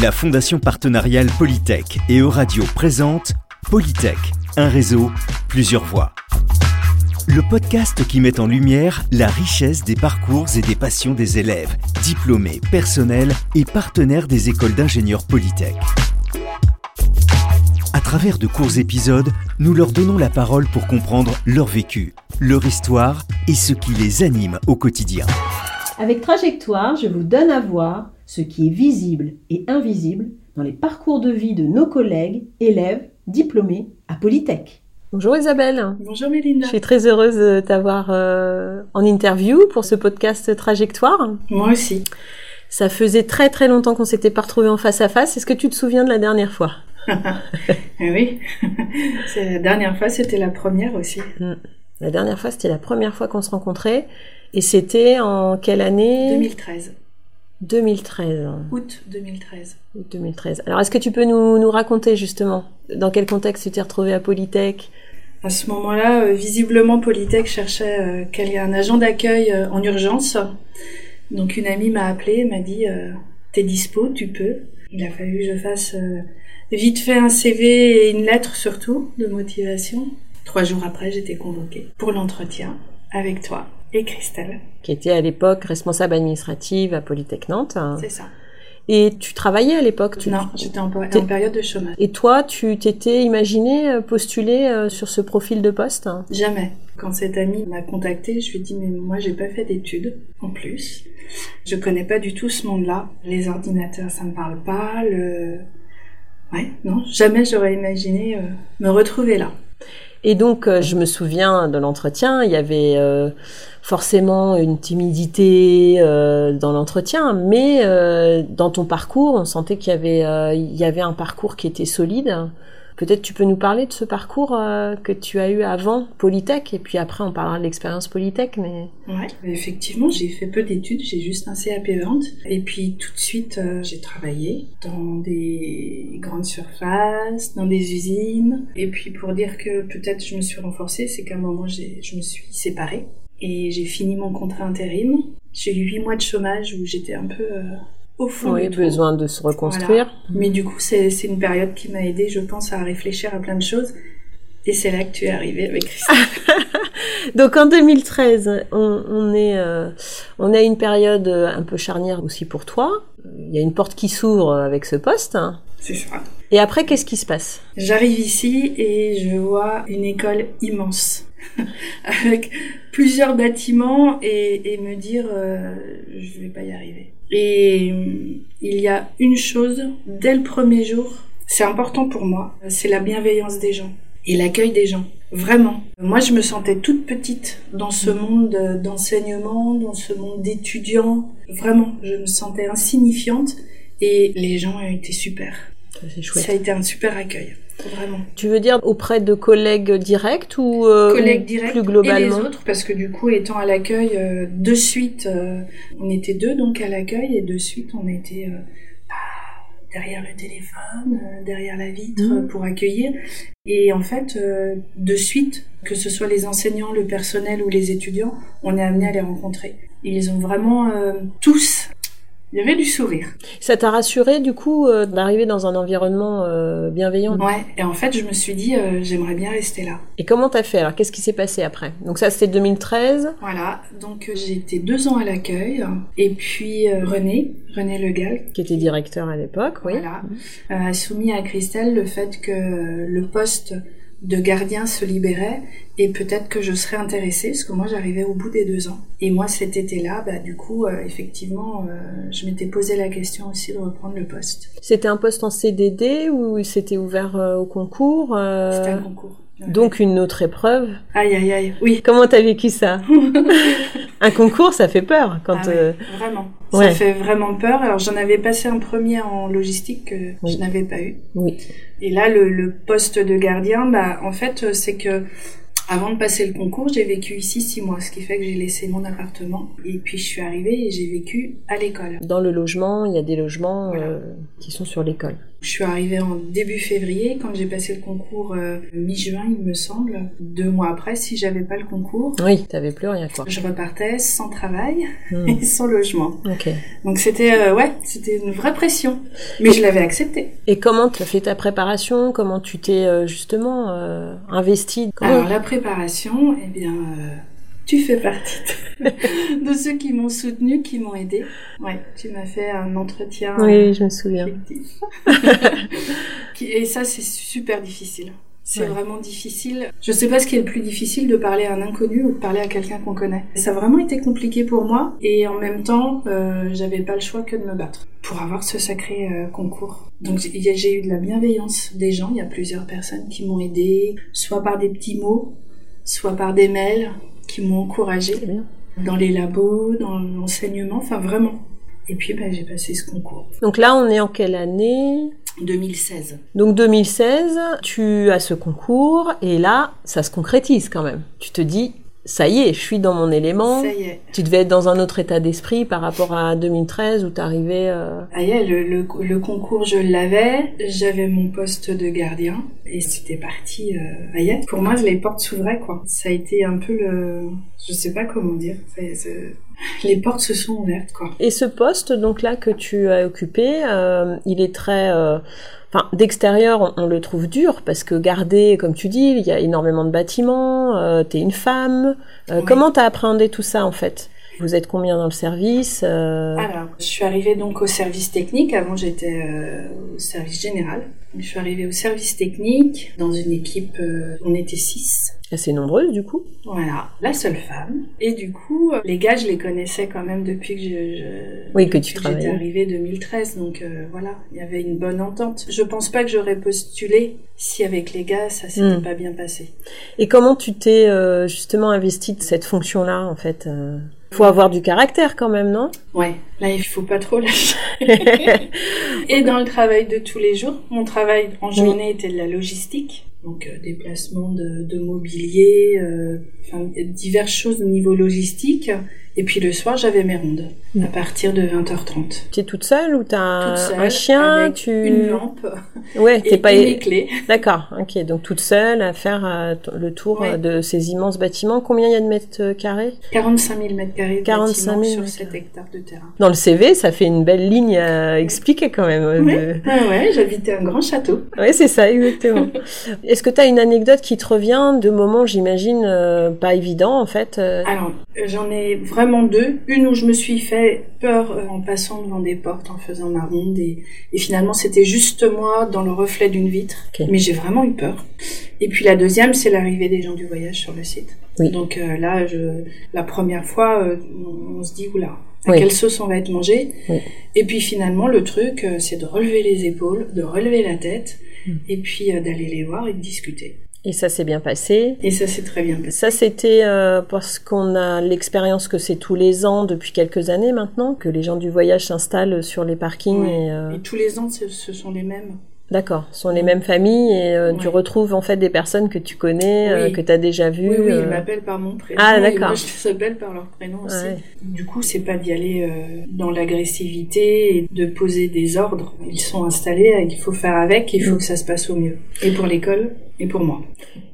La Fondation partenariale Polytech et Euradio présente Polytech, un réseau, plusieurs voix. Le podcast qui met en lumière la richesse des parcours et des passions des élèves, diplômés, personnels et partenaires des écoles d'ingénieurs Polytech. À travers de courts épisodes, nous leur donnons la parole pour comprendre leur vécu, leur histoire et ce qui les anime au quotidien. Avec Trajectoire, je vous donne à voir ce qui est visible et invisible dans les parcours de vie de nos collègues, élèves, diplômés à Polytech. Bonjour Isabelle. Bonjour Mélinda. Je suis très heureuse de t'avoir euh, en interview pour ce podcast Trajectoire. Moi aussi. Ça faisait très très longtemps qu'on s'était pas retrouvés en face à face. Est-ce que tu te souviens de la dernière fois? Eh oui. la dernière fois, c'était la première aussi. Hmm. La dernière fois, c'était la première fois qu'on se rencontrait. Et c'était en quelle année? 2013. 2013. Août 2013. Août 2013. Alors, est-ce que tu peux nous, nous raconter justement dans quel contexte tu t'es retrouvé à Polytech? À ce moment-là, euh, visiblement, Polytech cherchait euh, un agent d'accueil euh, en urgence. Donc, une amie m'a appelé, m'a dit T'es dispo, tu peux. Il a fallu que je fasse vite fait un CV et une lettre surtout de motivation. Trois jours après, j'étais convoquée pour l'entretien avec toi et Christelle. Qui était à l'époque responsable administrative à Polytech Nantes. C'est ça. Et tu travaillais à l'époque Non, j'étais en, période de chômage. Et toi, tu t'étais imaginé euh, postuler euh, sur ce profil de poste? Jamais. Quand cette amie m'a contactée, je lui ai dit mais moi j'ai pas fait d'études en plus. Je connais pas du tout ce monde-là. Les ordinateurs, ça me parle pas. Le... Ouais, non, jamais j'aurais imaginé euh, me retrouver là. Et donc, euh, je me souviens de l'entretien, il y avait euh, forcément une timidité euh, dans l'entretien, mais dans ton parcours, on sentait qu'il y avait, il y avait un parcours qui était solide. Peut-être tu peux nous parler de ce parcours euh, que tu as eu avant Polytech et puis après on parlera de l'expérience Polytech. Mais ouais, effectivement, j'ai fait peu d'études, j'ai juste un CAP vente et puis tout de suite euh, j'ai travaillé dans des grandes surfaces, dans des usines et puis pour dire que peut-être je me suis renforcée, c'est qu'à un moment je me suis séparée et j'ai fini mon contrat intérim. J'ai eu huit mois de chômage où j'étais un peu euh, au fond. Oui, besoin de se reconstruire. Mais du coup, c'est une période qui m'a aidé, je pense, à réfléchir à plein de choses. Et c'est là que tu es arrivée avec Christine. Donc en 2013, on, on est, euh, on a une période un peu charnière aussi pour toi. Il y a une porte qui s'ouvre avec ce poste. C'est ça. Et après, qu'est-ce qui se passe? J'arrive ici et je vois une école immense avec plusieurs bâtiments et, et me dire euh, je vais pas y arriver. Et euh, il y a une chose, dès le premier jour, c'est important pour moi, c'est la bienveillance des gens et l'accueil des gens. Vraiment. Moi, je me sentais toute petite dans ce monde d'enseignement, dans ce monde d'étudiants. Vraiment, je me sentais insignifiante et les gens ont été super. Ça a été un super accueil. Vraiment. Tu veux dire auprès de collègues directs ou, euh, collègues directs plus globalement et les autres parce que du coup étant à l'accueil euh, de suite euh, on était deux donc à l'accueil et de suite on était euh, bah, derrière le téléphone derrière la vitre mmh. pour accueillir et en fait de suite que ce soit les enseignants le personnel ou les étudiants on est amené à les rencontrer ils ont vraiment tous il y avait du sourire. Ça t'a rassuré du coup euh, d'arriver dans un environnement euh, bienveillant? Ouais, et en fait je me suis dit euh, j'aimerais bien rester là. Et comment t'as fait? Alors Qu'est-ce qui s'est passé après? Donc ça c'était 2013 Voilà, donc j'ai été deux ans à l'accueil et puis René, René Legal. Qui était directeur à l'époque, oui. Voilà, a soumis à Christelle le fait que le poste de gardien se libérait et peut-être que je serais intéressée parce que moi j'arrivais au bout des deux ans. Et moi cet été-là, bah, du coup, euh, effectivement, euh, je m'étais posé la question aussi de reprendre le poste. C'était un poste en CDD ou c'était ouvert euh, au concours C'était un concours. Donc une autre épreuve. Aïe aïe aïe, oui. Comment t'as vécu ça Un concours, ça fait peur quand. Ah vraiment. Ça fait vraiment peur. Alors j'en avais passé un premier en logistique que je n'avais pas eu. Oui. Et là, le, le poste de gardien, bah en fait, c'est que avant de passer le concours, j'ai vécu ici six mois, ce qui fait que j'ai laissé mon appartement. Et puis je suis arrivée et j'ai vécu à l'école. Dans le logement, il y a des logements euh, qui sont sur l'école. Je suis arrivée en début février. Quand j'ai passé le concours euh, mi-juin, il me semble, deux mois après, si j'avais pas le concours, Oui, t'avais plus rien quoi. je repartais sans travail Hmm. et sans logement. Ok. Donc c'était euh, ouais, c'était une vraie pression. Mais je l'avais accepté. Et comment tu as fait ta préparation? Comment tu t'es euh, justement investi Comment- Alors la préparation, eh bien, tu fais partie de, de ceux qui m'ont soutenu, qui m'ont aidé. Ouais, tu m'as fait un entretien. Oui, je me souviens. Et ça, c'est super difficile. C'est Ouais. vraiment difficile. Je sais pas ce qui est le plus difficile de parler à un inconnu ou de parler à quelqu'un qu'on connaît. Ça a vraiment été compliqué pour moi et en même temps, euh, j'avais pas le choix que de me battre pour avoir ce sacré euh, concours. Donc j'ai j'ai eu de la bienveillance des gens. Il y a plusieurs personnes qui m'ont aidé, soit par des petits mots, soit par des mails, qui m'ont encouragé dans les labos, dans l'enseignement, enfin vraiment. Et puis bah, j'ai passé ce concours. Donc là, on est en quelle année? 2016. Donc 2016, tu as ce concours et là, ça se concrétise quand même. Tu te dis, ça y est, je suis dans mon élément. Ça y est. Tu devais être dans un autre état d'esprit par rapport à 2013 où t'arrivais. Euh... Ah y est, le, le, le concours, je l'avais. J'avais mon poste de gardien. Et c'était parti. Euh... Ah y est. Pour moi, les portes s'ouvraient, quoi. Ça a été un peu le... Je sais pas comment dire. Les portes se sont ouvertes, quoi. Et ce poste donc là que tu as occupé, euh, il est très, euh, enfin d'extérieur on, on le trouve dur parce que garder, comme tu dis, il y a énormément de bâtiments. Euh, T'es une femme. Euh, Oui. Comment t'as appréhendé tout ça en fait? Vous êtes combien dans le service euh, Alors, je suis arrivée donc au service technique. Avant, j'étais euh, au service général. Je suis arrivée au service technique dans une équipe. euh, on était six. Assez nombreuse du coup? Voilà, la seule femme. Et du coup, les gars, je les connaissais quand même depuis que je, je- Oui, que tu J'étais arrivée 2013, donc voilà, il y avait une bonne entente. Je pense pas que j'aurais postulé si avec les gars ça s'était Hmm. pas bien passé. Et comment tu t'es justement investi de cette fonction-là en fait Faut avoir du caractère quand même, non? Ouais, là il faut pas trop lâcher. Et dans le travail de tous les jours, mon travail en journée était de la logistique, donc euh, déplacement de, de mobilier, euh, diverses choses au niveau logistique. Et puis le soir, j'avais mes rondes Mm. à partir de 20h30. Tu es toute seule ou t'as Toute seule, un chien avec tu... une lampe Ouais, t'es pas. mes clés. D'accord, ok. Donc toute seule à faire euh, le tour Ouais. euh, de ces immenses bâtiments. Combien il y a de mètres euh, carrés? 45 000 mètres carrés de 45 000 bâtiment sur mètres 7 carrés. hectares de terrain. Dans le CV, ça fait une belle ligne à expliquer quand même. Oui, de- ouais, ouais, j'habitais un grand château. Ouais, c'est ça, exactement. Est-ce que tu as une anecdote qui te revient de moments, j'imagine, euh, pas évidents en fait euh, Alors, j'en ai vraiment deux. Une où je me suis fait peur euh, en passant devant des portes, en faisant ma ronde, et, et finalement c'était juste moi dans le reflet d'une vitre. Mais j'ai vraiment eu peur. Et puis la deuxième, c'est l'arrivée des gens du voyage sur le site. Oui. Donc euh, là, je, la première fois, euh, on, on se dit, oula, à Oui. quelle sauce on va être mangé? Oui. Et puis finalement, le truc, c'est de relever les épaules, de relever la tête, Mm. et puis euh, d'aller les voir et de discuter. Et ça s'est bien passé. Et ça s'est très bien passé. Ça, c'était euh, parce qu'on a l'expérience que c'est tous les ans depuis quelques années maintenant que les gens du voyage s'installent sur les parkings. Ouais. Et, euh, Et tous les ans, ce, sont les mêmes. D'accord, ce sont les mêmes familles et euh, tu retrouves en fait des personnes que tu connais, Oui. que tu as déjà vues. Oui, oui, ils m'appellent par mon prénom. Ah, d'accord. moi, je les appelle par leur prénom aussi. Du coup, c'est pas d'y aller dans l'agressivité et de poser des ordres. Ils sont installés, il faut faire avec, il faut Mm. que ça se passe au mieux. Et pour l'école, et pour moi.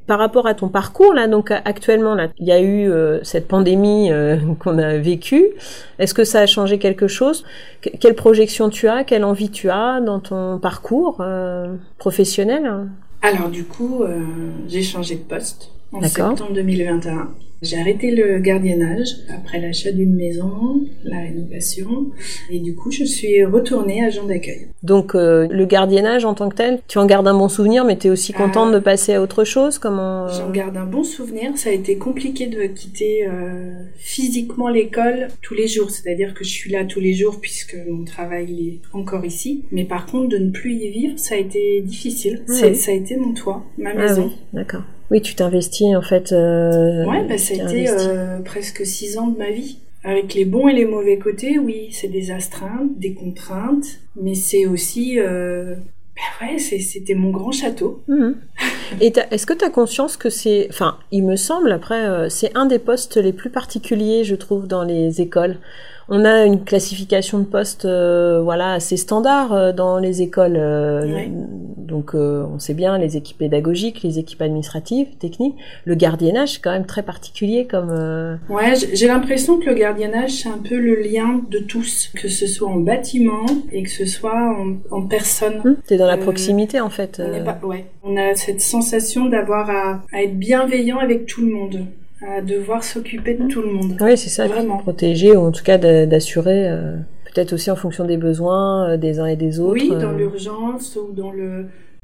Par rapport à ton parcours là, donc actuellement là, il y a eu euh, cette pandémie euh, qu'on a vécue. Est-ce que ça a changé quelque chose? Que- Quelle projection tu as? Quelle envie tu as dans ton parcours euh, professionnel? Alors, du coup, j'ai changé de poste en septembre 2021. J'ai arrêté le gardiennage après l'achat d'une maison, la rénovation. Et du coup, je suis retournée agent d'accueil. Donc euh, le gardiennage en tant que tel, tu en gardes un bon souvenir, mais tu es aussi Ah. contente de passer à autre chose Comment euh, J'en garde un bon souvenir. Ça a été compliqué de quitter euh, physiquement l'école tous les jours. C'est-à-dire que je suis là tous les jours puisque mon travail il est encore ici. Mais par contre, de ne plus y vivre, ça a été difficile. Oui. Ça a été mon toit, ma Ah maison. oui, d'accord. Oui, tu t'investis en fait. euh, ouais, bah, ça a été euh, presque six ans de ma vie. Avec les bons et les mauvais côtés, oui, c'est des astreintes, des contraintes, mais c'est aussi... Euh... bah ouais, c'était mon grand château. Mhm. Et est-ce que tu as conscience que c'est, enfin, il me semble, après, euh, c'est un des postes les plus particuliers, je trouve, dans les écoles. On a une classification de postes, euh, voilà, assez standard euh, dans les écoles. Ouais. Donc, on sait bien les équipes pédagogiques, les équipes administratives, techniques. Le gardiennage, c'est quand même très particulier comme. Ouais, j'ai l'impression que le gardiennage, c'est un peu le lien de tous, que ce soit en bâtiment et que ce soit en, en personne. T'es dans la proximité, en fait. On, pas, ouais. on a cette sensation d'avoir à, à être bienveillant avec tout le monde à devoir s'occuper de tout le monde. Oui, c'est ça, Vraiment. protéger ou en tout cas d'assurer, euh, peut-être aussi en fonction des besoins euh, des uns et des autres. Oui, dans euh. l'urgence ou dans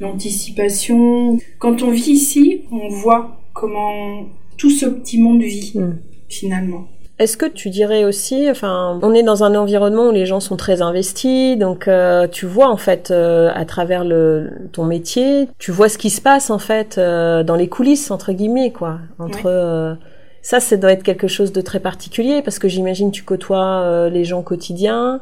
l'anticipation. Quand on vit ici, on voit comment tout ce petit monde vit Mm. finalement. Est-ce que tu dirais aussi, enfin, on est dans un environnement où les gens sont très investis, donc euh, tu vois en fait euh, à travers le ton métier, tu vois ce qui se passe en fait euh, dans les coulisses entre guillemets quoi. Entre euh, ça, ça doit être quelque chose de très particulier parce que j'imagine tu côtoies euh, les gens quotidiens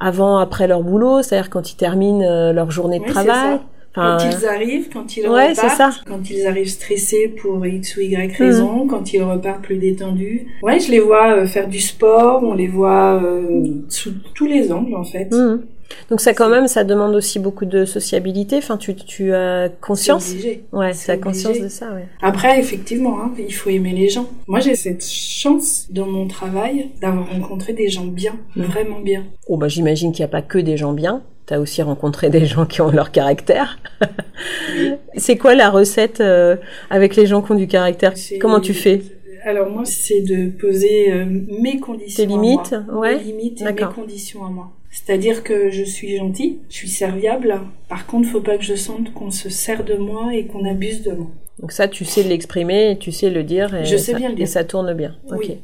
avant, après leur boulot, c'est-à-dire quand ils terminent euh, leur journée de Oui, travail. Enfin, Quand ils arrivent, quand ils Ouais, repartent, ça. quand ils arrivent stressés pour X ou Mm. Y raison, quand ils repartent plus détendus. Ouais, je les vois euh, faire du sport, on les voit euh, sous tous les angles en fait. Mhm. Donc ça quand même, ça demande aussi beaucoup de sociabilité. Enfin, tu, tu as conscience. Obligé. Ouais, C'est tu as conscience de ça, ouais. Après, effectivement, hein, il faut aimer les gens. Moi, j'ai cette chance dans mon travail d'avoir rencontré des gens bien, Mm. vraiment bien. Oh bah j'imagine qu'il n'y a pas que des gens bien. T'as aussi rencontré des gens qui ont leur caractère. c'est quoi la recette euh, avec les gens qui ont du caractère? Comment tu fais? Alors moi, c'est de poser euh, mes conditions. Tes à limites, moi. ouais. Mes limites et mes conditions à moi. C'est-à-dire que je suis gentille, je suis serviable. Par contre, faut pas que je sente qu'on se sert de moi et qu'on abuse de moi. Donc ça, tu sais l'exprimer, tu sais le dire, et, Je sais ça, bien le dire. et ça tourne bien. Oui.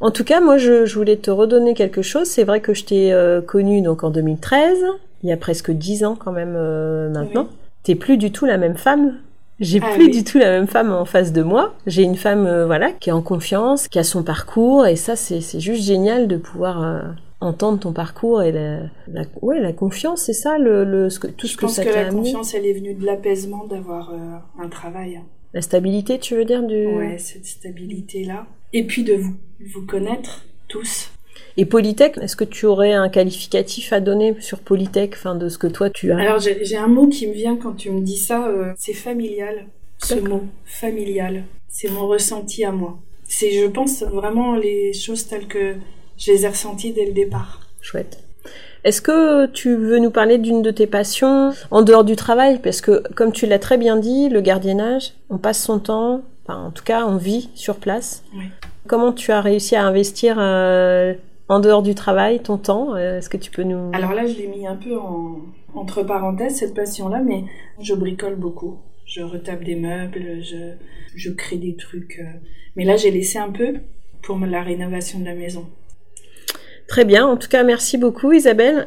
En tout cas, moi, je, je voulais te redonner quelque chose. C'est vrai que je t'ai euh, connue donc en 2013, il y a presque dix ans quand même euh, maintenant. Oui. T'es plus du tout la même femme. J'ai Ah plus oui. du tout la même femme en face de moi. J'ai une femme, euh, voilà, qui est en confiance, qui a son parcours, et ça, c'est juste génial de pouvoir euh, entendre ton parcours et la, la, ouais, la confiance, c'est ça, le, le, ce que, tout ce je que pense ça que t'a la amené. confiance, elle est venue de l'apaisement d'avoir euh, un travail. La stabilité, tu veux dire du. Ouais, cette stabilité-là. Et puis de vous, vous connaître tous. Et Polytech, est-ce que tu aurais un qualificatif à donner sur Polytech, enfin de ce que toi tu as? Alors j'ai un mot qui me vient quand tu me dis ça, euh, c'est familial. Ce mot, familial, c'est mon ressenti à moi. C'est, je pense, vraiment les choses telles que je les ai ressenties dès le départ. Chouette. Est-ce que tu veux nous parler d'une de tes passions en dehors du travail? Parce que, comme tu l'as très bien dit, le gardiennage, on passe son temps, enfin, en tout cas, on vit sur place. Oui. Comment tu as réussi à investir euh, en dehors du travail ton temps Euh, Est-ce que tu peux nous... Alors là, je l'ai mis un peu en, entre parenthèses, cette passion-là, mais je bricole beaucoup. Je retape des meubles, je, je crée des trucs. euh, Mais là, j'ai laissé un peu pour la rénovation de la maison. Très bien. En tout cas, merci beaucoup, Isabelle.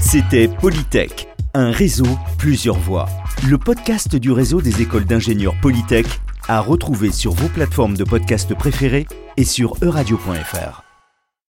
C'était Polytech, un réseau, plusieurs voix. Le podcast du réseau des écoles d'ingénieurs Polytech à retrouver sur vos plateformes de podcast préférées et sur euradio.fr.